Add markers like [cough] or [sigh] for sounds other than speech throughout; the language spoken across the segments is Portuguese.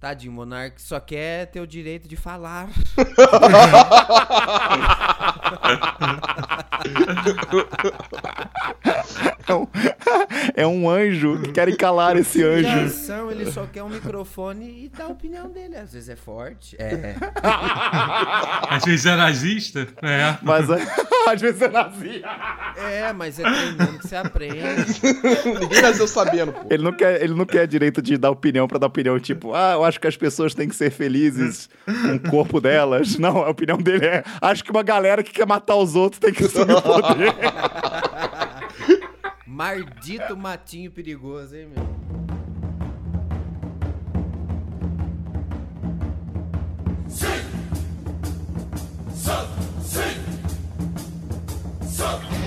Tadinho, o Monark só quer ter o direito de falar. [laughs] É um, [laughs] é um anjo que querem calar esse anjo. Criação, ele só quer um microfone e dá a opinião dele. Às vezes é forte. É. [laughs] Às vezes é nazista. É. Mas [laughs] às vezes é nazista. É, mas é treinando que você aprende. Ninguém nasceu sabendo, pô. Ele não quer, ele não quer direito de dar opinião pra dar opinião, tipo, ah, eu acho que as pessoas têm que ser felizes com o corpo delas. Não, a opinião dele é, acho que uma galera que quer matar os outros tem que assumir o poder. Maldito matinho perigoso, hein, meu? Date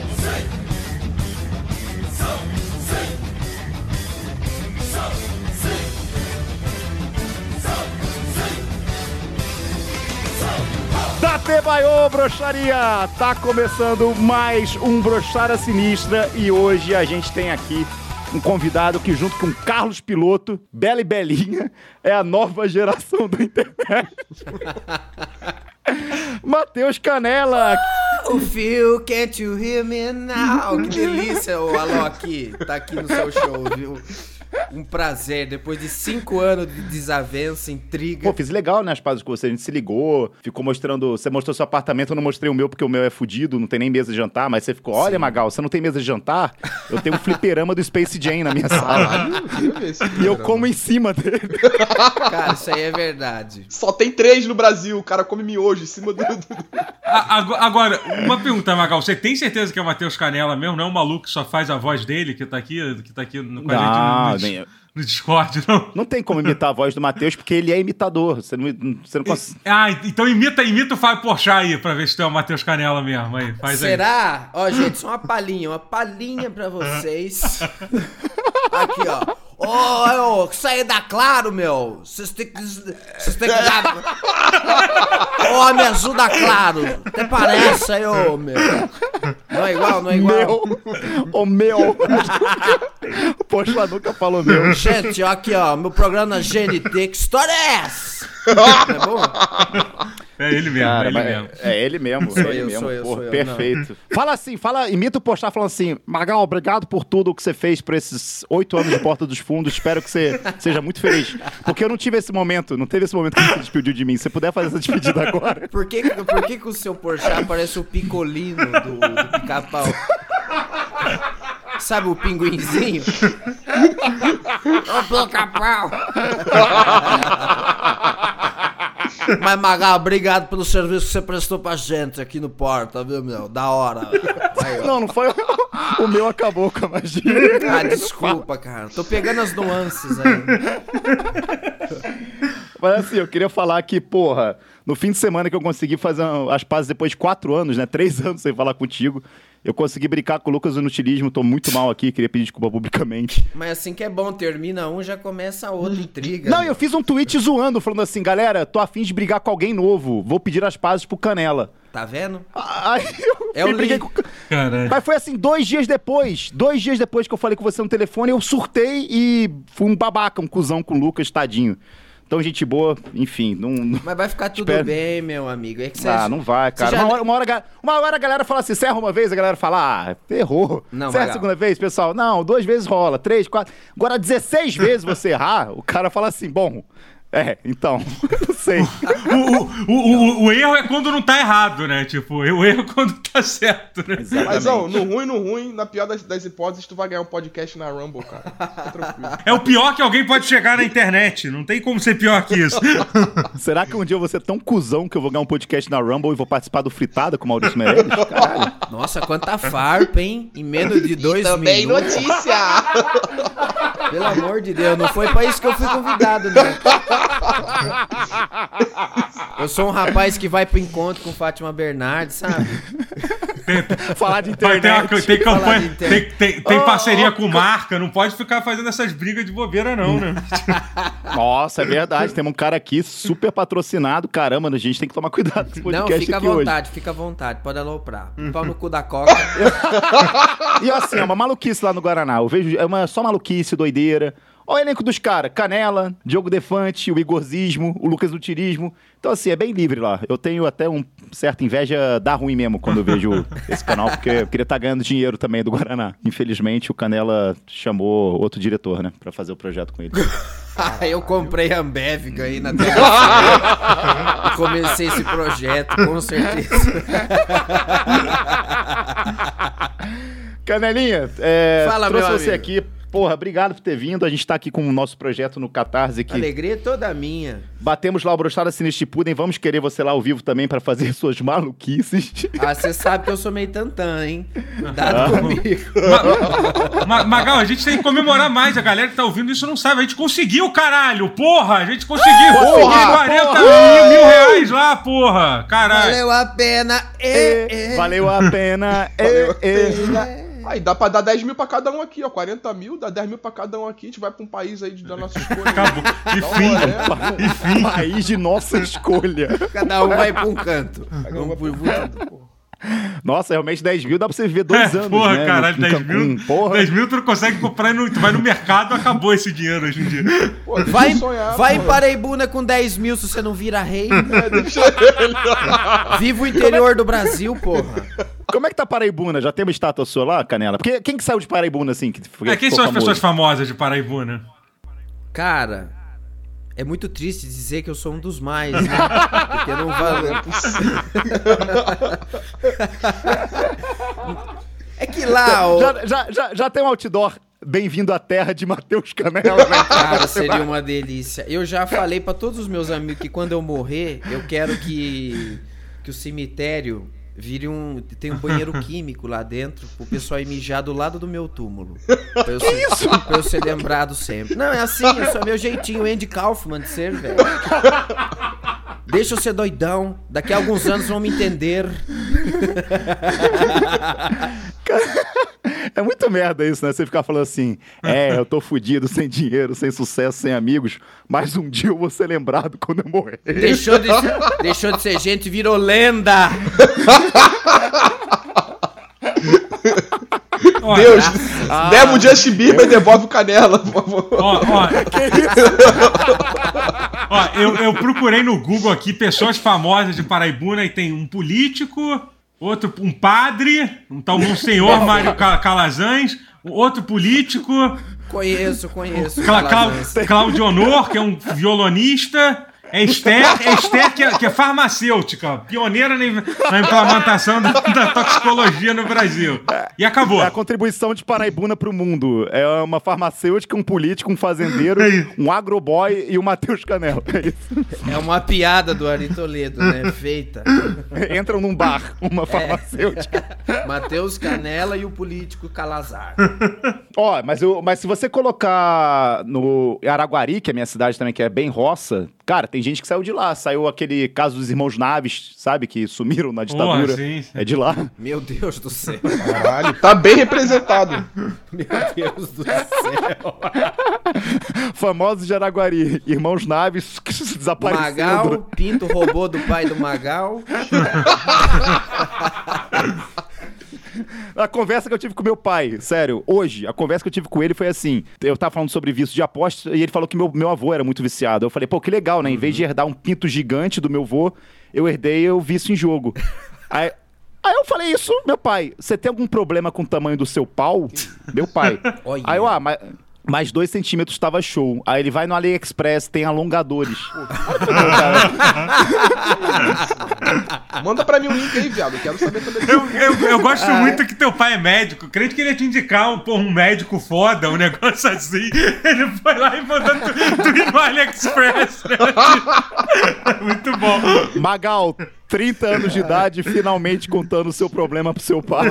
Baiô, broxaria! Tá começando mais um Broxara Sinistra e hoje a gente tem aqui um convidado que junto com Carlos Piloto, Bela e Belinha, é a nova geração da internet. [laughs] Matheus Canela! O Phil, can't you hear me now? Que delícia o Alok tá aqui no seu show, viu? Um prazer, depois de cinco anos de desavença, intriga. Pô, fiz legal, né, as pazes com você. A gente se ligou, ficou mostrando. Você mostrou seu apartamento, eu não mostrei o meu porque o meu é fudido, não tem nem mesa de jantar, mas você ficou, olha, Magal, você não tem mesa de jantar? Eu tenho um fliperama do Space Jam na minha sala. Ver esse E eu como em cima dele. Cara, isso aí é verdade. Só tem três no Brasil, o cara come miojo em cima do. do- A- ago- Agora, uma pergunta, Magal. Você tem certeza que é o Matheus Canela mesmo? Não é um maluco que só faz a voz dele, que tá aqui, que tá aqui no, com a gente no, no, nem- no Discord, não? Não tem como imitar a voz do Matheus, porque ele é imitador. Você não, você não consegue. Ah, então imita, imita o Fábio Porchat aí, pra ver se tu é o Matheus Canela mesmo. Aí, faz aí. Será? Ó, gente, só uma palhinha, uma palhinha pra vocês. [laughs] Aqui, ó. Ô, ô, sair da Claro, meu. Vocês têm que. Vocês têm que dar. [laughs] Ô, me ajuda, Claro. Até parece aí, ô, meu. Não é igual, não é igual. Meu! O meu! [laughs] Poxa, nunca falou meu. Gente, ó, aqui, ó. Meu programa na GNT. Que história é essa? É bom? É ele mesmo, Cara, é ele mesmo. é ele mesmo. Sou é ele eu, mesmo. sou eu, porra, sou eu, perfeito. Fala assim, fala, imita o postar falando assim: Magal, obrigado por tudo que você fez por esses oito anos de Porta dos Fundos. Espero que você seja muito feliz. Porque eu não tive esse momento, não teve esse momento que você se despediu de mim. Se você puder fazer essa despedida agora. Por que, por que, que o seu Porchat parece o picolino do, do pica-pau? Sabe o pinguinzinho? [laughs] Ô, pica-pau! [laughs] Mas, Magal, obrigado pelo serviço que você prestou pra gente aqui no Porta, viu, meu? Da hora. Aí. Não, não foi. O meu acabou com a magia. Ah, desculpa, cara. Tô pegando as nuances aí. Mas assim, eu queria falar que, porra, no fim de semana que eu consegui fazer as pazes depois de quatro anos, né? Três anos sem falar contigo. Eu consegui brincar com o Lucas no Inutilismo, tô muito mal aqui, queria pedir desculpa publicamente. [laughs] Mas assim que é bom, termina um, já começa a outra intriga. Não, eu fiz um tweet zoando, falando assim, galera, tô afim de brigar com alguém novo, vou pedir as pazes pro Canela. Tá vendo? Aí eu [laughs] É briguei com... Caralho. Mas foi assim, dois dias depois, dois dias depois que eu falei com você no telefone, eu surtei e fui um babaca, um cuzão com o Lucas, tadinho. Então, gente boa, enfim, não... não- Mas vai ficar tudo Espero. bem, meu amigo. É que você Ah, não vai, cara. Já- Uma, hora, uma, hora, uma hora a galera fala assim, você erra uma vez, a galera fala, ah, errou. Não, você erra vai a segunda vez, pessoal? Não, duas vezes rola, três, quatro. Agora, 16 vezes você errar, o cara fala assim, bom, é, então, [laughs] não sei. O, o, o, o, o erro é quando não tá errado, né? Tipo, o erro é quando tá certo, né? Mas, ó, no ruim, no ruim, na pior das, das hipóteses, tu vai ganhar um podcast na Rumble, cara. Fica tranquilo. [laughs] É o pior que alguém pode chegar na internet. Não tem como ser pior que isso. [laughs] Será que um dia eu vou ser tão cuzão que eu vou ganhar um podcast na Rumble e vou participar do Fritada com o Maurício Meirelles? Caralho. Nossa, quanta farpa, hein? Em menos de dois Também minutos. notícia! Pelo amor de Deus, não foi pra isso que eu fui convidado, né? Eu sou um rapaz que vai pro encontro com Fátima Bernardes, sabe? [laughs] Falar de internet. tem Falar campanha, de internet. tem, tem, tem Oh, parceria oh, com marca, não pode ficar fazendo essas brigas de bobeira, não, né? [laughs] Nossa, é verdade. Temos um cara aqui super patrocinado. Caramba, a gente tem que tomar cuidado com esse Não, fica à aqui hoje. vontade, fica à vontade, pode aloprar. Pau no cu da coca. [laughs] E assim, é uma maluquice lá no Guaraná. Eu vejo, é uma só maluquice, doideira. Olha o elenco dos caras: Canela, Diogo Defante, o Igorzismo, o Lucas do Tirismo. Então, assim, é bem livre lá. Eu tenho até um certa inveja da ruim mesmo quando eu vejo [laughs] esse canal, porque eu queria estar ganhando dinheiro também do Guaraná. Infelizmente, o Canela chamou outro diretor, né, pra fazer o projeto com ele. Ah, [laughs] eu comprei a Ambev, ganhei na [laughs] e comecei esse projeto, com certeza. Canelinha, é, Fala, trouxe meu você amigo. aqui. Porra, obrigado por ter vindo. A gente tá aqui com o nosso projeto no Catarse aqui. Alegria é toda minha. Batemos lá o Brochada Sinistro Pudem. Vamos querer você lá ao vivo também pra fazer [laughs] suas maluquices. Ah, você sabe que eu sou meio tantã, hein? Dado comigo. Ma- Ma- Magal, a gente tem que comemorar mais. A galera que tá ouvindo isso não sabe. A gente conseguiu, caralho! Porra! A gente conseguiu! Porra! 40 Porra! mil, mil reais lá, porra! Caralho! Valeu a pena. É, é. Valeu a pena. Valeu a É, pena. Aí dá pra dar 10 mil pra cada um aqui, ó. 40 mil, dá 10 mil pra cada um aqui. A gente vai pra um país aí de- da nossa escolha. Acabou. Enfim, rolê. País de nossa escolha. Cada um vai pra um canto. Cada um vai pro canto, pô. [laughs] Nossa, realmente 10 mil dá pra você viver dois É, anos. porra, né, caralho, no- 10 em Cancún. mil. Porra. 10 mil tu não consegue comprar e tu vai no mercado, acabou esse dinheiro hoje em dia. Pô, Vai, sonhar, vai em. Paraibuna com 10 mil se você não vira rei. É, deixa ele. Viva o interior do Brasil, porra. Como é que tá Paraibuna? Já tem uma estátua sua lá, Canela? Porque quem que saiu de Paraibuna, assim? Que, É, quem ficou são as famoso? pessoas famosas de Paraibuna? Cara, é muito triste dizer que eu sou um dos mais, né? Porque não valeu. É que lá, ó, Já, já, já, já tem um outdoor. Bem-vindo à terra de Matheus Canela. né? cara, seria uma delícia. Eu já falei pra todos os meus amigos que quando eu morrer, eu quero que, que o cemitério vire um. Tem um [laughs] banheiro químico lá dentro, pro pessoal ir mijar do lado do meu túmulo. [laughs] Pra eu, ser, pra eu ser lembrado sempre. Não, é assim, é só meu jeitinho, Andy Kaufman de ser, velho. Deixa eu ser doidão. Daqui a alguns anos vão me entender. [laughs] [laughs] É muito merda isso, né? Você ficar falando assim, é, [laughs] eu tô fudido, sem dinheiro, sem sucesso, sem amigos, mas um dia eu vou ser lembrado quando eu morrer. Deixou de, ser, [laughs] deixou de ser gente, virou lenda. Ó, Deus, Ah, leva o Justin Bieber e devolve o Canela, por favor. Ó, ó. Ó, eu, eu procurei no Google aqui pessoas famosas de Paraibuna e tem um político, outro um padre, um tal Monsenhor Mário Ca- Calazans, outro político, Conheço, conheço. Cla Calazans. Claudio Honor, que é um violonista. É Esther, é Esther que, é, que é farmacêutica, pioneira na, implementação da, da toxicologia no Brasil. E acabou. É a contribuição de Paraibuna pro mundo. É uma farmacêutica, um político, um fazendeiro, É um agroboy e o Matheus Canela. É isso. É uma piada do Ari Toledo, né? Feita. Entram num bar, uma farmacêutica. Matheus Canela e o político Calazar. Ó, mas, eu, mas se você colocar no Araguari, que é a minha cidade também, que é bem roça, cara, tem gente que saiu de lá. Saiu aquele caso dos irmãos Naves, sabe? Que sumiram na ditadura. sim, sim. É de lá. Meu Deus do céu. Caralho, tá bem representado. [laughs] Meu Deus do céu. [laughs] Famosos de Araguari. Irmãos Naves [laughs] que desapareceram. Magal, Pinto roubou do pai do Magal. A conversa que eu tive com meu pai, sério, hoje, a conversa que eu tive com ele foi assim: eu tava falando sobre vício de aposta e ele falou que meu, meu avô era muito viciado. Eu falei, pô, que legal, né? Em vez de herdar um pinto gigante do meu avô, eu herdei o vício em jogo. [laughs] Aí. Aí eu falei isso, meu pai, você tem algum problema com o tamanho do seu pau? Meu pai. [laughs] Olha. Aí eu, ah, mas, mais dois centímetros tava show. Aí ele vai no AliExpress, tem alongadores. [laughs] Manda pra mim um link aí, viado. Quero saber também. Eu, eu, eu gosto muito que teu pai é médico. Creio que ele ia te indicar um, pô, um médico foda, um negócio assim. Ele foi lá e mandou tu, tu ir no AliExpress. Né? [laughs] Muito bom. Magal, 30 anos de idade, finalmente contando o seu problema pro seu pai.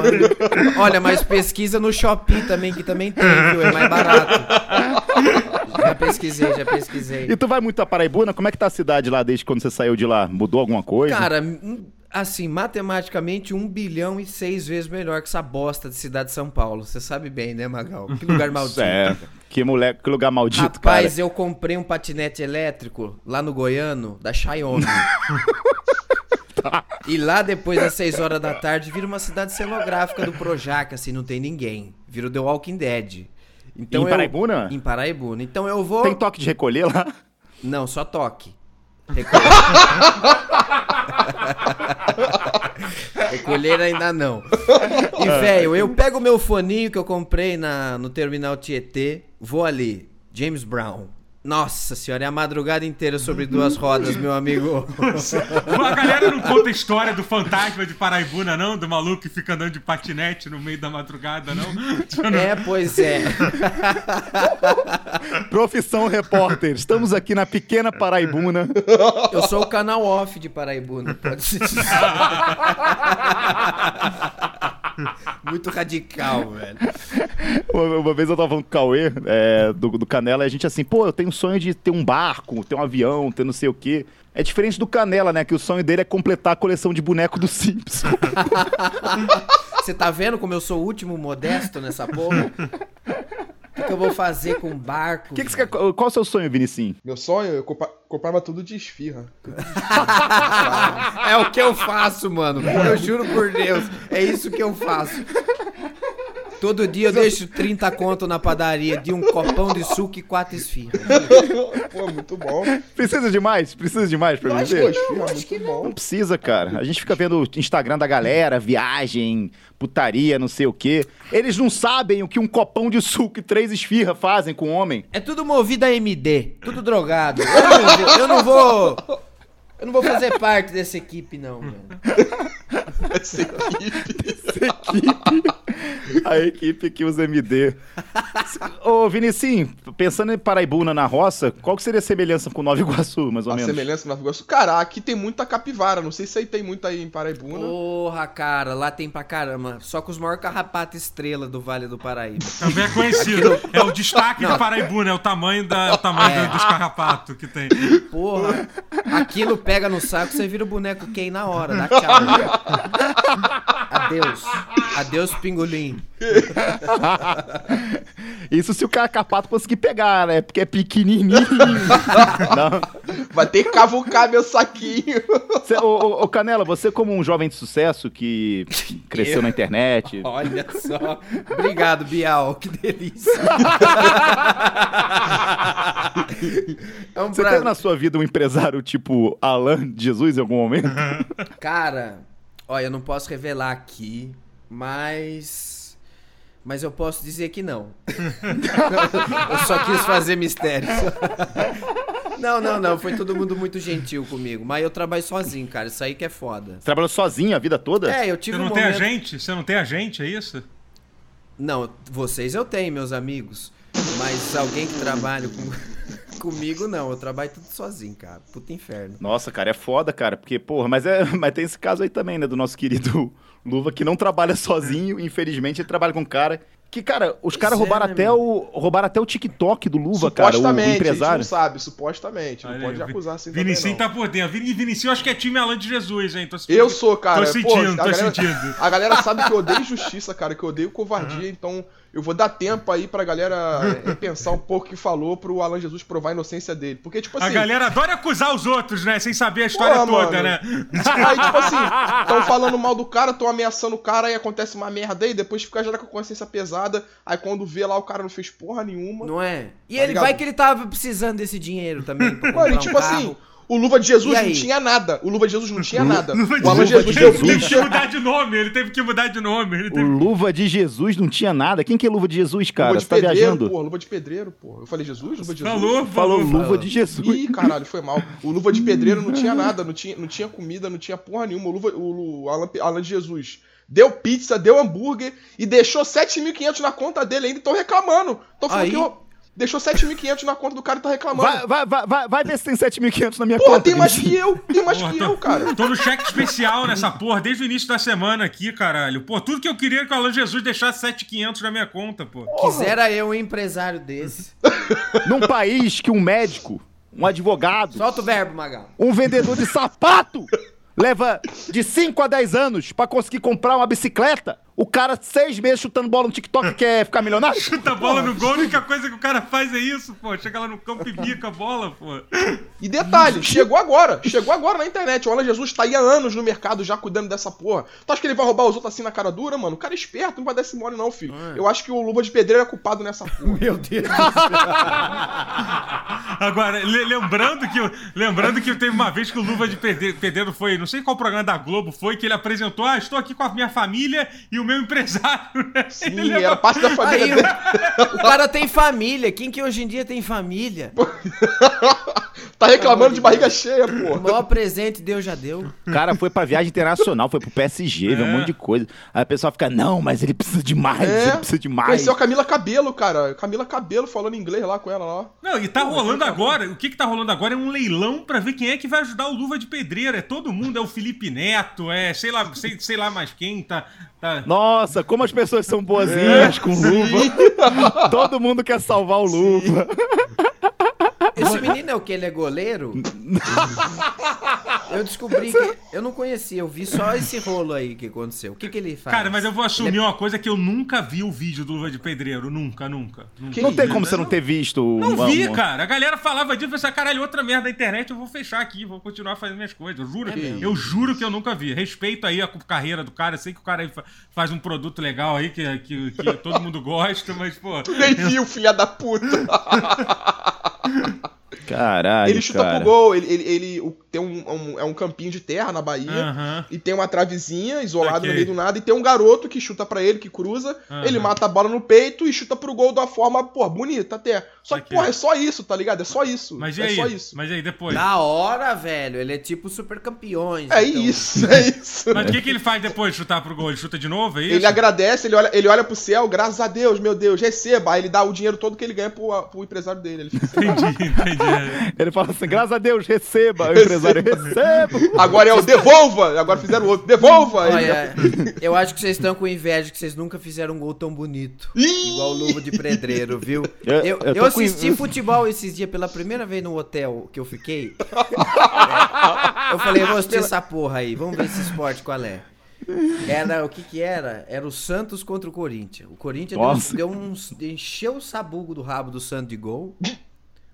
Olha, mas pesquisa no Shopee também, que também tem, viu? É mais barato. [laughs] Já pesquisei, já pesquisei. E tu vai muito a Paraibuna? Como é que tá a cidade lá desde quando você saiu de lá? Mudou alguma coisa? Cara, hum, assim, matematicamente, um bilhão e seis vezes melhor que essa bosta de cidade de São Paulo. Você sabe bem, né, Magal? Que lugar [laughs] maldito. É, que moleque, que lugar maldito, Rapaz, cara. eu comprei um patinete elétrico lá no Goiano, da Xiaomi. [laughs] E lá, depois das 6 horas da tarde, vira uma cidade cenográfica do Projac, assim, não tem ninguém. Vira o The Walking Dead. Então em eu- Paraibuna? Em Paraibuna. Então eu vou. Tem toque de recolher lá? Não, só toque. [laughs] Recolher. Recolher ainda não. E, velho, eu pego o meu foninho que eu comprei na, no terminal Tietê, vou ali, James Brown. Nossa senhora, é a madrugada inteira sobre duas rodas, meu amigo. A galera não conta a história do fantasma de Paraibuna, não? Do maluco que fica andando de patinete no meio da madrugada, não? É, pois é. Profissão repórter. Estamos aqui na pequena Paraibuna. Eu sou o canal off de Paraibuna, pode se dizer. [laughs] [laughs] Muito radical, velho. Uma, uma vez eu tava falando com o Cauê, é, do, do Canela, e a gente assim, pô, eu tenho um sonho de ter um barco, ter um avião, ter não sei o quê. É diferente do Canela, né? Que o sonho dele é completar a coleção de boneco do Simpsons. [laughs] Você tá vendo como eu sou o último modesto nessa porra? [laughs] Que, que eu vou fazer com barco? Que que você quer- qual é o seu sonho, Vinicim? Meu sonho, eu compa- comprava tudo de esfirra. [laughs] É o que eu faço, mano. Eu juro por Deus. É isso que eu faço. Todo dia eu deixo 30 conto na padaria de um copão de suco e quatro esfirras. [laughs] Pô, muito bom. Precisa de mais? Precisa de mais pra viver? pô, esfirra, muito Não bom. precisa, cara. A gente fica vendo o Instagram da galera, viagem, putaria, não sei o quê. Eles não sabem o que um copão de suco e três esfirra fazem com o homem. É tudo movido a MD. Tudo drogado. Eu não vou. Eu não vou, eu não vou fazer parte dessa equipe, não, velho. Essa equipe. equipe. A equipe que usa MD. Ô, Vinicim, pensando em Paraibuna na roça, qual que seria a semelhança com Nova Iguaçu, mais ou A menos? semelhança com Nova Iguaçu. Cara, aqui tem muita capivara. Não sei se aí tem muito aí em Paraibuna. Porra, cara, lá tem pra caramba. Só com os maiores carrapatos estrela do Vale do Paraíba. Também é conhecido. É o destaque de Paraibuna, é o tamanho, da, é o tamanho É. dos carrapatos que tem. Porra, aquilo pega no saco, você vira o boneco Ken na hora, dá tchau. [laughs] Adeus. Adeus, pingolim. [laughs] Isso se o carrapato conseguir pegar, né? Porque é pequenininho. [laughs] Não. Vai ter que cavucar meu saquinho. Cê- ô, ô, ô, Canela, você como um jovem de sucesso que cresceu Eu? na internet... Olha só. Obrigado, Bial, que delícia. [laughs] É um Você pra... teve na sua vida um empresário tipo Alan Jesus em algum momento? Cara, olha, eu não posso revelar aqui, mas. Mas eu posso dizer que não. [laughs] eu só quis fazer mistério. [laughs] Não, não, não. Foi todo mundo muito gentil comigo. Mas eu trabalho sozinho, cara. Isso aí que é foda. Você trabalhou sozinho a vida toda? É, eu tive Você um não tem momento... agente? Você não tem agente, é isso? Não, vocês eu tenho, meus amigos. Mas alguém que trabalha com... comigo, não. Eu trabalho tudo sozinho, cara. Puta inferno. Nossa, cara, é foda, cara. Porque, porra, mas, é, [laughs] mas tem esse caso aí também, né? Do nosso querido [laughs] Luva, que não trabalha sozinho. Infelizmente, ele trabalha com um cara. Que, cara, os caras é, roubaram, né, até o, roubaram até o TikTok do Luva, cara, o, o a empresário. não sabe, supostamente. Não Olha pode aí, acusar assim Vinicinho também, tá por dentro. Vini- Vinicinho, eu acho que é time Alan de Jesus, hein? Tô não. Eu sou, cara. Tô pô, sentindo, a tô galera, sentindo. [laughs] A galera sabe que eu odeio justiça, cara, que eu odeio covardia, então eu vou dar tempo aí pra galera [laughs] é, pensar um pouco o que falou pro Alan Jesus provar a inocência dele. Porque, tipo A assim. galera adora acusar os outros, né? Sem saber a história Porra, toda, mano. né? [laughs] Aí, tipo assim, tão [laughs] falando mal do cara, tão ameaçando o cara, aí acontece uma merda aí, depois fica já com a consciência pesada, aí quando vê lá o cara não fez porra nenhuma. Não é? E Tá ele ligado? vai que ele tava precisando desse dinheiro também. Pra Mano, e tipo carro. assim, o Luva de Jesus não tinha nada. O Luva de Jesus não tinha nada. Luva de o Alan Jesus. Jesus Luva de Ele teve que mudar de nome, ele teve que mudar de nome. Ele O teve... Luva de Jesus não tinha nada. Quem que é Luva de Jesus, cara? Luva de Você tá pedreiro, viajando? porra. Luva de pedreiro, porra. Eu falei Jesus? Luva de Jesus? Falou, Falou falou. Luva de Jesus. Ih, caralho, foi mal. O Luva de Pedreiro não tinha nada, não tinha, não tinha comida, não tinha porra nenhuma. O, Luva, o, o Alan, Alan de Jesus deu pizza, deu hambúrguer e deixou 7.500 na conta dele ainda. Tô reclamando. Tô falando Aí? que eu... Deixou 7.500 na conta do cara e tá reclamando. Vai, vai, vai, vai, ver se tem 7.500 na minha Porra, conta. tem mais que eu. Tem mais Porra, que tô- eu, cara. Tô no cheque especial nessa porra desde o início da semana aqui, caralho. Pô, tudo que eu queria é que o Alan Jesus deixasse 7,500 na minha conta, pô. Quisera eu um empresário desse. [laughs] Num país que um médico, um advogado, Solta o verbo, Magal. um vendedor de sapato leva de 5 a 10 anos pra conseguir comprar uma bicicleta. O cara, seis meses chutando bola no TikTok, quer ficar milionário? [laughs] Chuta a bola no gol, a única coisa que o cara faz é isso, pô. Chega lá no campo e bica a bola, pô. E detalhe, chegou agora. Chegou agora na internet. O Alan Jesus tá aí há anos no mercado já cuidando dessa porra. Tu acha que ele vai roubar os outros assim na cara dura, mano? O cara é esperto, não vai dar esse mole não, filho. Eu acho que o Luva de Pedreiro é culpado nessa [laughs] porra. Meu Deus. Agora, le- lembrando que, lembrando que teve uma vez que o Luva de Pedreiro foi, não sei qual programa da Globo foi, que ele apresentou, ah, estou aqui com a minha família e o meu empresário, né? Sim, Ele era parte da família Aí, dele. o, o cara tem família. Quem que hoje em dia tem família? [laughs] Tá reclamando de barriga cheia, O porra. maior presente Deus já deu. O cara foi pra viagem internacional, foi pro PSG, viu um É. monte de coisa. Aí a pessoa fica, não, mas ele precisa de mais, ele precisa de mais. Conheceu a Camila Cabelo, cara. Camila Cabelo falando inglês lá com ela lá. Não, e tá rolando agora, o que que tá rolando agora é um leilão pra ver quem é que vai ajudar o Luva de Pedreiro. É todo mundo, é o Felipe Neto, é sei lá, sei, sei lá mais quem, tá... tá... Nossa, como as pessoas são boazinhas com luva. [laughs] Todo mundo quer salvar o luva. Esse menino é o que? Ele é goleiro? [laughs] Eu descobri que. Eu não conhecia, eu vi só esse rolo aí que aconteceu. O que, que ele faz? Cara, mas eu vou assumir é- uma coisa que eu nunca vi o vídeo do Luva de Pedreiro, nunca, nunca. nunca. Que Não tem como você não ter visto. Não vi, cara. A galera falava disso, eu pensei, caralho, outra merda da internet, eu vou fechar aqui, vou continuar fazendo minhas coisas. Eu juro, É eu juro que eu nunca vi. Respeito aí a carreira do cara, sei que o cara aí faz um produto legal aí, que, que, que todo mundo gosta, mas, pô... Nem viu, filha da puta. [laughs] Caralho, ele chuta cara. pro gol, ele, ele, ele- o- tem um, um- é um campinho de terra na Bahia. Aham. E tem uma travezinha isolada Saquei. no meio do nada. E tem um garoto que chuta pra ele, que cruza. Aham. Ele mata a bola no peito e chuta pro gol de uma forma, pô, bonita até. Só que, porra, é só isso, tá ligado? É só isso. Mas e é aí? só isso. Mas aí, depois? Da hora, velho. Ele é tipo super campeões. É então. isso, [laughs] é isso. Mas o que, que ele faz depois de chutar pro gol? Ele chuta de novo, é isso? Ele agradece, ele olha, ele olha pro céu, graças a Deus, meu Deus, receba. Aí ele dá o dinheiro todo que ele ganha pro, pro empresário dele. Ele fica, Entendi, entendi. Ele fala assim, graças a Deus, receba. O empresário, receba. Agora é o devolva! Agora fizeram o outro, devolva! Olha, eu acho que vocês estão com inveja que vocês nunca fizeram um gol tão bonito. Ih! Igual o Luva de Pedreiro, viu? Eu- Eu, eu eu, com assisti inveja. futebol esses dias pela primeira vez no hotel que eu fiquei. [laughs] Eu falei, vou assistir essa porra aí, vamos ver esse esporte qual é. Era, o que que era? Era o Santos contra o Corinthians. O Corinthians deu, deu uns, encheu o sabugo do rabo do Santos de gol.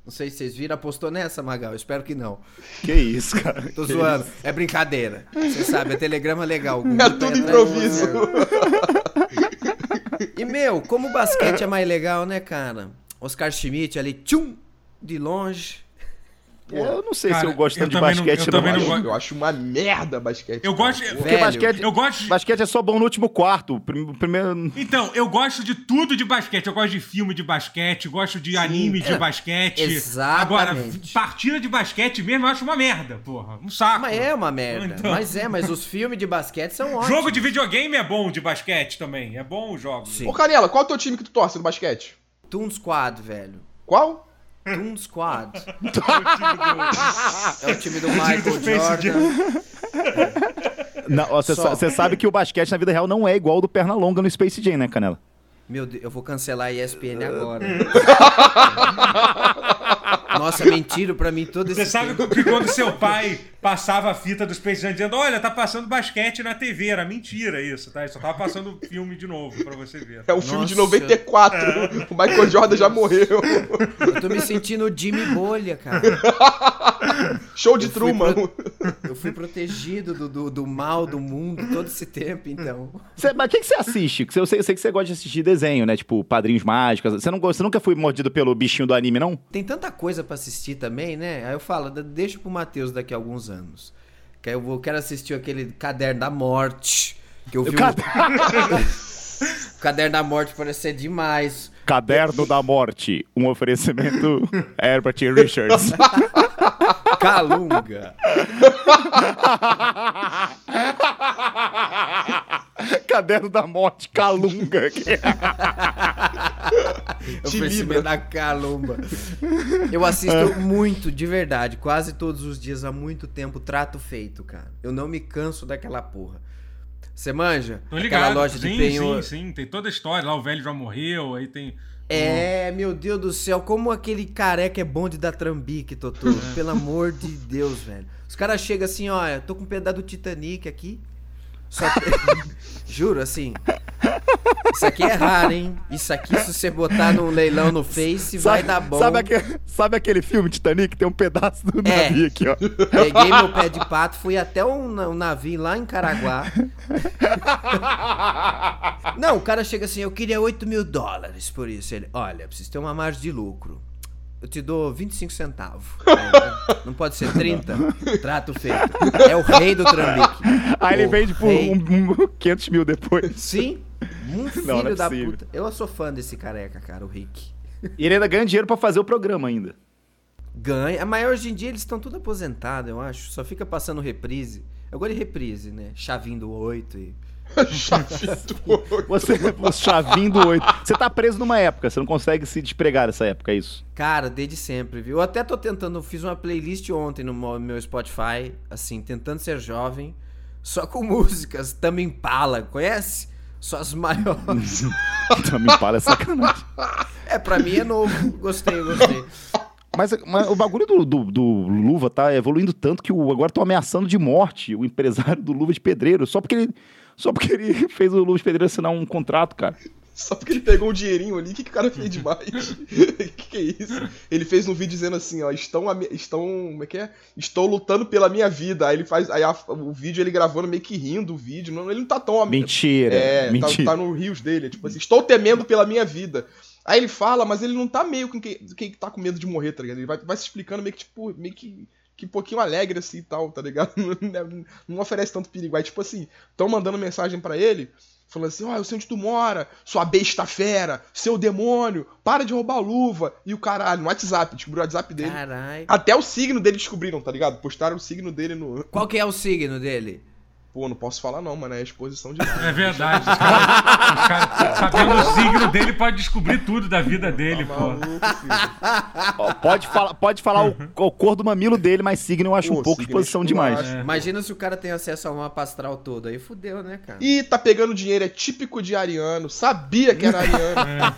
Não sei se vocês viram, apostou nessa, Magal? Eu espero que não. Que isso, cara. Tô zoando. É brincadeira. Você sabe, é telegrama legal. o É tá tudo improviso. E, meu, como o basquete é mais legal, né, cara? Oscar Schmidt ali, tchum, de longe. Eu não sei se Cara, eu gosto tanto de também não- basquete, eu não. não acho. Eu acho uma merda basquete. Eu gosto. Velho. Porque basquete, Eu gosto. basquete é só bom no último quarto. Prim- Primeiro. Então, eu gosto de tudo de basquete. Eu gosto de filme de basquete, gosto de anime de basquete. Exatamente. Agora, partida de basquete mesmo eu acho uma merda, porra. Um saco. Mas é uma merda. Então. Mas é, mas os filmes de basquete são ótimos. [laughs] Jogo de videogame é bom de basquete também. É bom os jogos. Sim. Ô, Canela, qual é o teu time que tu torce no basquete? Toon Squad, velho. Qual? Toon Squad. [laughs] é o time do Michael [laughs] do Space Jordan. Você Só. sabe que o basquete na vida real não é igual ao do Pernalonga no Space Jam, né, Canela? Meu Deus, eu vou cancelar a ESPN agora. [laughs] Nossa, mentiram pra mim todo esse Você sabe que quando seu pai passava a fita do Space Jam dizendo, olha, tá passando basquete na TV, era mentira isso, tá? Ele só tava passando o [laughs] filme de novo pra você ver. É um filme de Nossa. 94. [laughs] O Michael Jordan já morreu. Eu tô me sentindo Jimmy Bolha, cara. [laughs] Show de Eu fui Truman. pro- Eu fui protegido do, do, do mal do mundo todo esse tempo, então. Cê- mas o que, que você assiste? Que Eu sei, eu sei que você gosta de assistir desenho, né? Tipo, Padrinhos Mágicos. Você, não, gosta- você nunca foi mordido pelo bichinho do anime, não? Tem tanta coisa pra assistir também, né? Aí eu falo, "Da- deixa pro Matheus daqui a alguns anos. Que aí eu vou, quero assistir aquele Caderno da Morte. Que eu vi. um- Cad- O [laughs] Caderno da Morte parece ser demais. Caderno da Morte. Um oferecimento [laughs] Herbert Richards. Calunga. [laughs] [laughs] Caderno da Morte, Calunga. [laughs] Oferecimento da Calumba. Eu assisto muito, de verdade, quase todos os dias, há muito tempo, trato feito, cara. Eu não me canso daquela porra. Você manja? Tô Aquela ligado. loja sim, de penhor. sim, sim. Tem toda a história. Lá o velho já morreu, aí tem. É, meu Deus do céu, como aquele careca é bom de dar trambique, Totô. Pelo amor de Deus, velho. Os caras chegam assim, ó, eu tô com um pedaço do Titanic aqui. Só tem- [laughs] Juro, assim. Isso aqui é raro, hein? Isso aqui, se você botar num leilão no Face, vai dar bom. Sabe aquele, sabe aquele filme Titanic? Tem um pedaço do É. navio aqui, ó. Peguei meu pé de pato, fui até um, um navio lá em Caraguá. [laughs] Não, o cara chega assim, eu queria 8 mil dólares por isso. Ele, olha, preciso ter uma margem de lucro. Eu te dou 25 centavos. [laughs] Não pode ser 30? Trato feito. É o rei do trambique. Aí ele vende por um, um [laughs] 500 mil depois. Sim, um filho Não, não é da possível. puta. Eu sou fã desse careca, cara, o Rick. E ele ainda ganha dinheiro pra fazer o programa ainda. Ganha, mas hoje em dia eles estão tudo aposentados, eu acho. Só fica passando reprise. Eu gosto de reprise, né? Chavinho do 8 e... [laughs] Chavito. Você, o chavinho do 8. Você tá preso numa época, você não consegue se despregar dessa época, é isso? Cara, desde sempre, viu? Eu até tô tentando, fiz uma playlist ontem no meu Spotify, assim, tentando ser jovem, só com [laughs] músicas Tame Impala, conhece? Só as maiores. [laughs] Também fala é sacanagem. é, pra mim é novo, gostei, gostei. Mas, mas o bagulho do, do, do Luva tá evoluindo tanto que o, agora estão ameaçando de morte o empresário do Luva de Pedreiro, só porque ele, só porque ele [laughs] fez o Luva de Pedreiro assinar um contrato, cara. Só porque ele pegou um dinheirinho ali, o que, que o cara fez demais? O [laughs] que, que é isso? Ele fez um vídeo dizendo assim, ó, estão, estão, como é que é? Estou lutando pela minha vida. Aí ele faz, aí a- o vídeo ele gravando meio que rindo o vídeo, não, ele não tá tão... Mentira, É, tá, mentira. tá no rios dele, tipo assim, estou temendo pela minha vida. Aí ele fala, mas ele não tá meio com quem, quem tá com medo de morrer, tá ligado? Ele vai, vai se explicando meio que, tipo, meio que, que um pouquinho alegre assim e tal, tá ligado? [laughs] Não, não oferece tanto perigo. Aí, tipo assim, estão mandando mensagem pra ele, falando assim, ó, eu sei onde tu mora, sua besta fera, seu demônio, para de roubar a luva. E o caralho, no WhatsApp, descobriu o WhatsApp dele. Caralho. Até o signo dele descobriram, tá ligado? Postaram o signo dele no. Qual que é o signo dele? Pô, não posso falar não, mano, é exposição demais. É verdade. Os caras, sabendo o signo dele, pode descobrir tudo da vida dele, Tá pô. maluco, pode, falar, pode falar o, o cor do mamilo dele, mas signo eu acho Pô, um pouco exposição eu demais. acho. Imagina se o cara tem acesso ao mapa astral todo, aí fudeu, né, cara? Ih, tá pegando dinheiro, é típico de ariano. Sabia que era [laughs] ariano.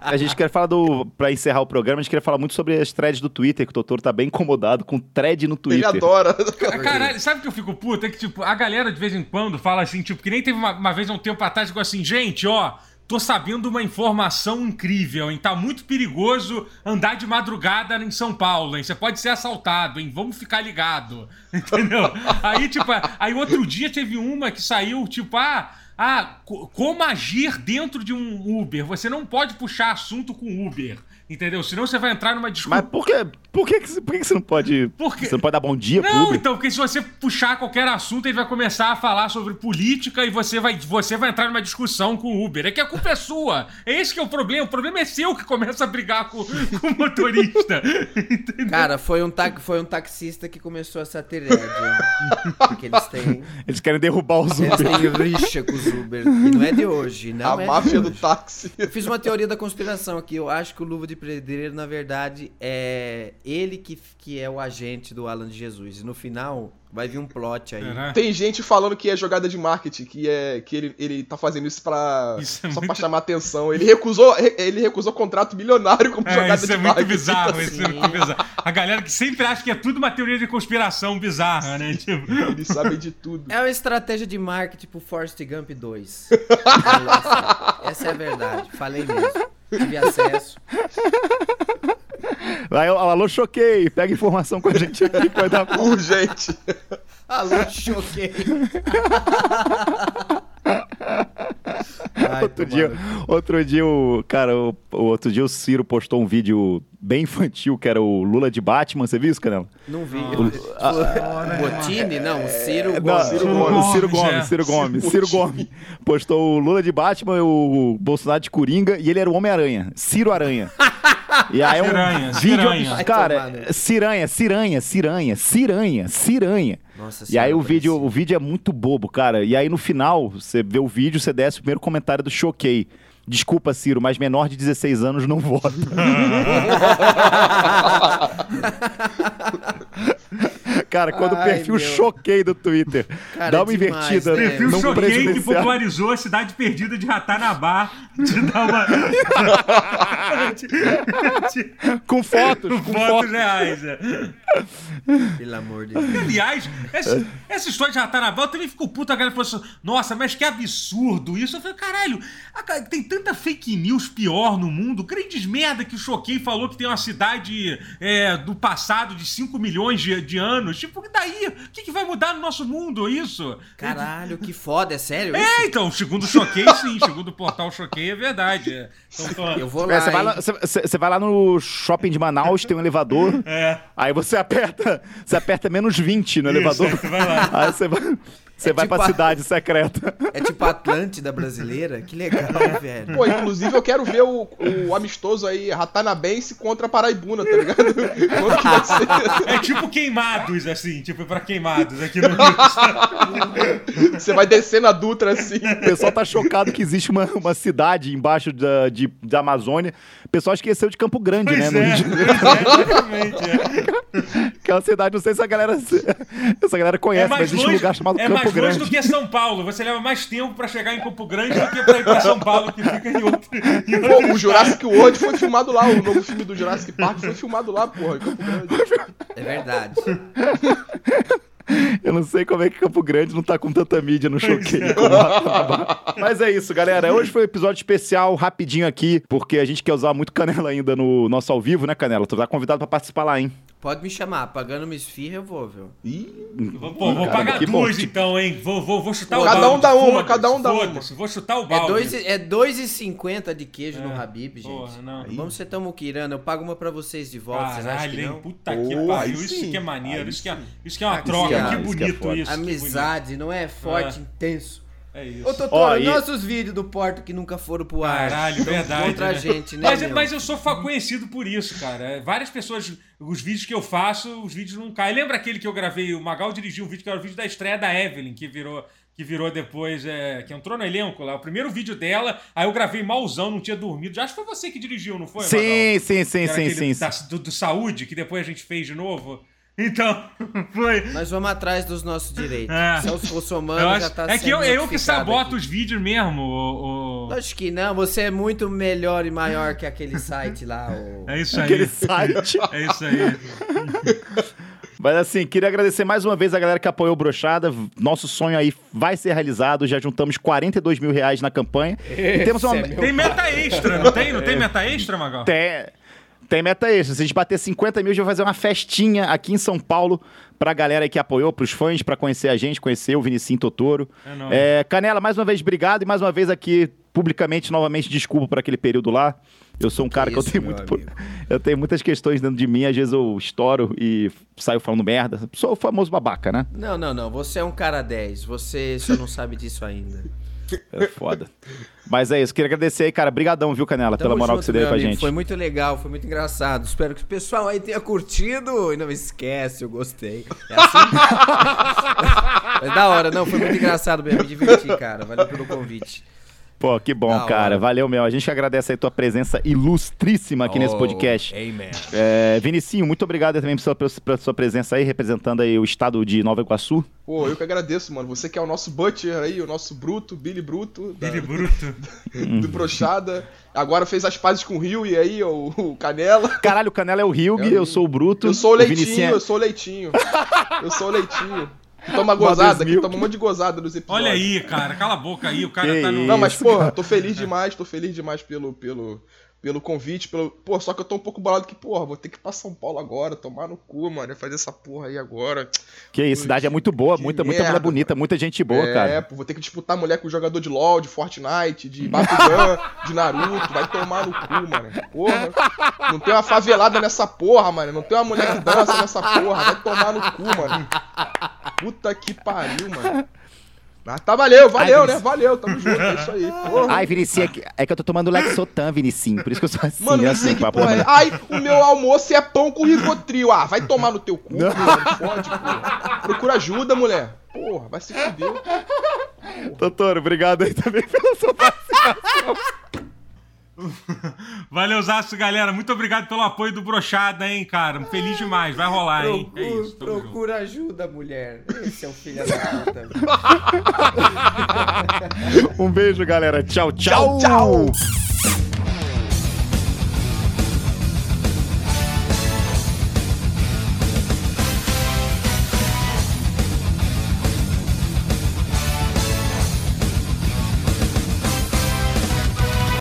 A gente quer falar do. Pra encerrar o programa, a gente queria falar muito sobre as threads do Twitter, que o Totoro tá bem incomodado com thread no Ele Twitter. adora. Caralho, sabe o que eu fico puto? É que, tipo, a galera de vez em quando fala assim, tipo, que nem teve uma, uma vez há um tempo atrás, ficou assim, gente, ó, tô sabendo uma informação incrível, hein? Tá muito perigoso andar de madrugada em São Paulo, hein? Você pode ser assaltado, hein? Vamos ficar ligado. [laughs] Entendeu? Aí, tipo, aí outro dia teve uma que saiu, tipo, ah. Ah, co- como agir dentro de um Uber? Você não pode puxar assunto com Uber, entendeu? Senão você vai entrar numa discussão. Mas por que, por que, que você- por que que você não pode. Por quê? Você não pode dar bom dia pro Não, Uber? então, porque se você puxar qualquer assunto, ele vai começar a falar sobre política e você vai, você vai entrar numa discussão com o Uber. É que a culpa é sua. É esse que é o problema. O problema é seu que começa a brigar com, com o motorista. [laughs] Entendeu? Cara, foi um, ta foi um taxista que começou essa hein? Porque eles têm, Eles querem derrubar os eles Uber. têm rixa com os Uber. E não é de hoje, não a é máfia de do hoje. táxi. Eu fiz uma teoria da conspiração aqui. Eu acho que o Luva de Pedreiro, na verdade, é ele que, que é o agente do Alan de Jesus. E no final, vai vir um plot aí. Será? Tem gente falando que é jogada de marketing, que é que ele, ele tá fazendo isso pra Isso é só muito- pra chamar atenção. Ele recusou, ele recusou contrato milionário como É, jogada isso de é muito marketing. bizarro, isso é muito bizarro. A galera que sempre acha que é tudo uma teoria de conspiração bizarra, né? Tipo, Eles sabem de tudo. É uma estratégia de marketing pro Forrest Gump 2. Essa- Essa é a verdade. Falei mesmo. Tive acesso. Ó, alô, choquei. Pega informação com a gente aqui vai dar. [laughs] Urgente. Alô, choquei. [laughs] Ai, Outro dia, outro dia, o cara, o, o outro dia o Ciro postou um vídeo bem infantil que era o Lula de Batman. Você viu isso, Canela? Não vi. Ah, Botini? Não, Ciro Não, Gomes. Ciro o Gomes, Ciro é. Gomes, Ciro Gomes, Ciro Ciro Gomes. Postou o Lula de Batman, o Bolsonaro de Coringa e ele era o Homem-Aranha, Ciro Aranha. [laughs] E aí é um Ciranha, vídeo, tomar, cara, né? ciranha, ciranha, ciranha, ciranha, ciranha. Nossa E aí o vídeo, o vídeo é muito bobo, cara. E aí no final, você vê o vídeo, você desce o primeiro comentário do Choquei. Desculpa, Ciro, mas menor de 16 anos não vota. [laughs] [laughs] Cara, quando o Ai, perfil meu. choquei do Twitter Cara, dá uma é demais, invertida né? Perfil num Choquei que popularizou a cidade perdida de Ratanabá. Te dá uma. [laughs] Com fotos, com Fotos fotos. reais. é. Pelo amor de Deus. Aliás, essa, essa história de Ratanabá, eu também fico puto. A galera falou assim: nossa, mas que absurdo isso. Eu falei: caralho, tem tanta fake news pior no mundo. Grandes merda que o Choquei falou que tem uma cidade é, do passado de 5 milhões de, de anos. Tipo, e daí? O que, que vai mudar no nosso mundo isso? Caralho, que foda, é sério isso? É, então, segundo o Choquei, sim. [laughs] Segundo o portal Choquei, é verdade. É. Então, Eu vou lá, É, você, vai lá você- você- você vai lá no shopping de Manaus, tem um elevador. É. Aí você aperta, você aperta menos 20 no Isso, elevador. [laughs] vai lá. Aí você vai, você É vai tipo pra a- cidade secreta. [laughs] É tipo a Atlântida brasileira? Que legal, [laughs] velho. Pô, inclusive eu quero ver o, o amistoso aí, Ratanabense contra Paraibuna, tá ligado? [laughs] Como que vai ser? É tipo queimados, assim, tipo pra queimados aqui no Rio. Você vai descer na Dutra assim. O pessoal tá chocado que existe uma, uma cidade embaixo da, de, da Amazônia. O pessoal esqueceu de Campo Grande, Pois né? no é, Rio de Janeiro. pois [laughs] é, exatamente. é. [laughs] Que é uma cidade, não sei se a galera, se essa galera É conhece, mas mais, existe um longe, lugar chamado é Campo mais longe Grande. do que São Paulo. Você leva mais tempo pra chegar em Campo Grande do que pra ir pra São Paulo, que fica em outro. Em outro Pô, o Jurassic World foi filmado lá, o novo filme do Jurassic Park foi filmado lá, porra, em Campo Grande. É verdade. [laughs] Eu não sei como é que Campo Grande não tá com tanta mídia no choqueio. como Ratanabá. Mas é isso, galera. Hoje foi um episódio especial, rapidinho aqui, porque a gente quer usar muito Canela ainda no nosso ao vivo, né, Canela? Tu tá convidado pra participar lá, hein? Pode me chamar, pagando uma esfirra eu vou, viu? Ih, Pô, vou Cara, pagar que bom. duas então, hein? Vou, vou, vou chutar o Cada balde. um dá uma, cada um dá uma. foda-se, Vou chutar o É balde. dois e- é 2,50 de queijo no Habib, gente. porra, não. Vamos ser tão muquirana, eu pago uma pra vocês de volta, vocês acham Caralho, que hein? não? Puta que Oh, pariu. aí Isso sim. que é maneiro. Isso que é, isso que é uma Ah, que troca. Que isso que é bonito isso. que Amizade, não é forte, É. intenso. É isso. Ô, Totoro, Ó, e- nossos vídeos do Porto que nunca foram pro ar. Caralho, verdade. Contra a né? gente, né, Mas, meu? mas eu sou conhecido por isso, cara. É, Várias pessoas, os vídeos que eu faço, os vídeos não caem. Lembra aquele que eu gravei? O Magal dirigiu um vídeo que era o vídeo da estreia da Evelyn, que virou. Que virou depois, é, que entrou no elenco lá. O primeiro vídeo dela, aí eu gravei malzão, não tinha dormido. Já acho que foi você que dirigiu, não foi, Magal? Sim, sim, sim, sim, aquele sim. da- do, do Saúde, que depois a gente fez de novo. Então, [laughs] foi. Nós vamos atrás dos nossos direitos. É. Celso Eu Russomano acho- já tá é que eu, é eu que saboto aqui. os vídeos mesmo. O, o- Lógico que não, você é muito melhor e maior que aquele site lá. O... É isso aí. Aquele site. [laughs] É isso aí. [laughs] Mas assim, queria agradecer mais uma vez a galera que apoiou o Brochada. Nosso sonho aí vai ser realizado. Já juntamos 42 mil reais na campanha. e temos uma. é Tem meta extra, não tem? Não tem meta extra, Magal? Tem, tem meta extra. Se a gente bater 50 mil, a gente vai fazer uma festinha aqui em São Paulo pra galera que apoiou, pros fãs, pra conhecer a gente, conhecer o Vinicinho Totoro. É. É, Canela, mais uma vez, obrigado. E mais uma vez aqui, publicamente, novamente, desculpa por aquele período lá. Eu sou um cara que, eu isso, tenho muito. amigo. [laughs] Eu tenho muitas questões dentro de mim, às vezes eu estouro e saio falando merda. Sou o famoso babaca, né? Não, não, não. Você é um cara 10. Você só não sabe disso ainda. É foda. Mas é isso, queria agradecer aí, cara. Brigadão, viu, Canela, pela Tamo moral junto, que você deu aí pra amigo. gente. Foi muito legal, foi muito engraçado. Espero que o pessoal aí tenha curtido. E não esquece, eu gostei. É assim? Mas [laughs] da hora, não, foi muito engraçado mesmo. Me diverti, cara. Valeu pelo convite. Pô, que bom, Da cara. hora. Valeu, meu. A gente agradece aí tua presença ilustríssima aqui nesse Oh, podcast. Amen. É, Vinicinho, muito obrigado também pela, pela sua presença aí, representando aí o estado de Nova Iguaçu. Pô, eu que agradeço, mano. Você que é o nosso Butcher aí, o nosso Bruto, Billy Bruto, da- Billy Bruto. [laughs] do Brochada. Agora fez as pazes com o Rio e aí, o, o Canela. Caralho, o Canela é o Hilg, É o eu sou o Bruto. Eu sou o Leitinho, Vinicinho é- eu sou o Leitinho. Eu sou o Leitinho. Que toma gozada, que toma um monte de gozada nos episódios. Olha aí, cara. Cala a boca aí. O cara Que tá no. Não, mas, porra, tô feliz demais, tô feliz demais pelo, pelo, pelo convite, pelo. Pô, só que eu tô um pouco bolado que, porra, vou ter que ir pra São Paulo agora, tomar no cu, mano, fazer essa porra aí agora. Que isso, cidade é muito boa, muita, muita mulher merda, bonita, muita gente boa, é, cara. pô, vou ter que disputar mulher com jogador de LoL, de Fortnite, de Bakugan, [laughs] de Naruto, vai tomar no cu, mano. Porra. Não tem uma favelada nessa porra, mano. Não tem uma mulher que dança nessa porra, vai tomar no cu, mano. Puta que pariu, mano. Mas tá, valeu, valeu, Ai, né? Valeu, tamo junto, é isso aí. [laughs] Porra. Ai, Vinicinho, é que, é que eu tô tomando Lexotan, Vinicinho, por isso que eu sou assim, Mano, assim, que porra é. Ai, o meu almoço é pão com rivotril. Ah, vai tomar no teu cu, mano. Fode, porra. Procura ajuda, mulher. Porra, vai se fuder. Doutor, obrigado aí também pela sua participação. [laughs] Valeuzaço, galera. Muito obrigado pelo apoio do Brochada, hein, cara. Feliz demais. Vai rolar, hein? É Procura, isso. tamo junto. procura ajuda, mulher. Esse é o filho da puta. [laughs] Um beijo, galera. Tchau, tchau. Tchau, tchau.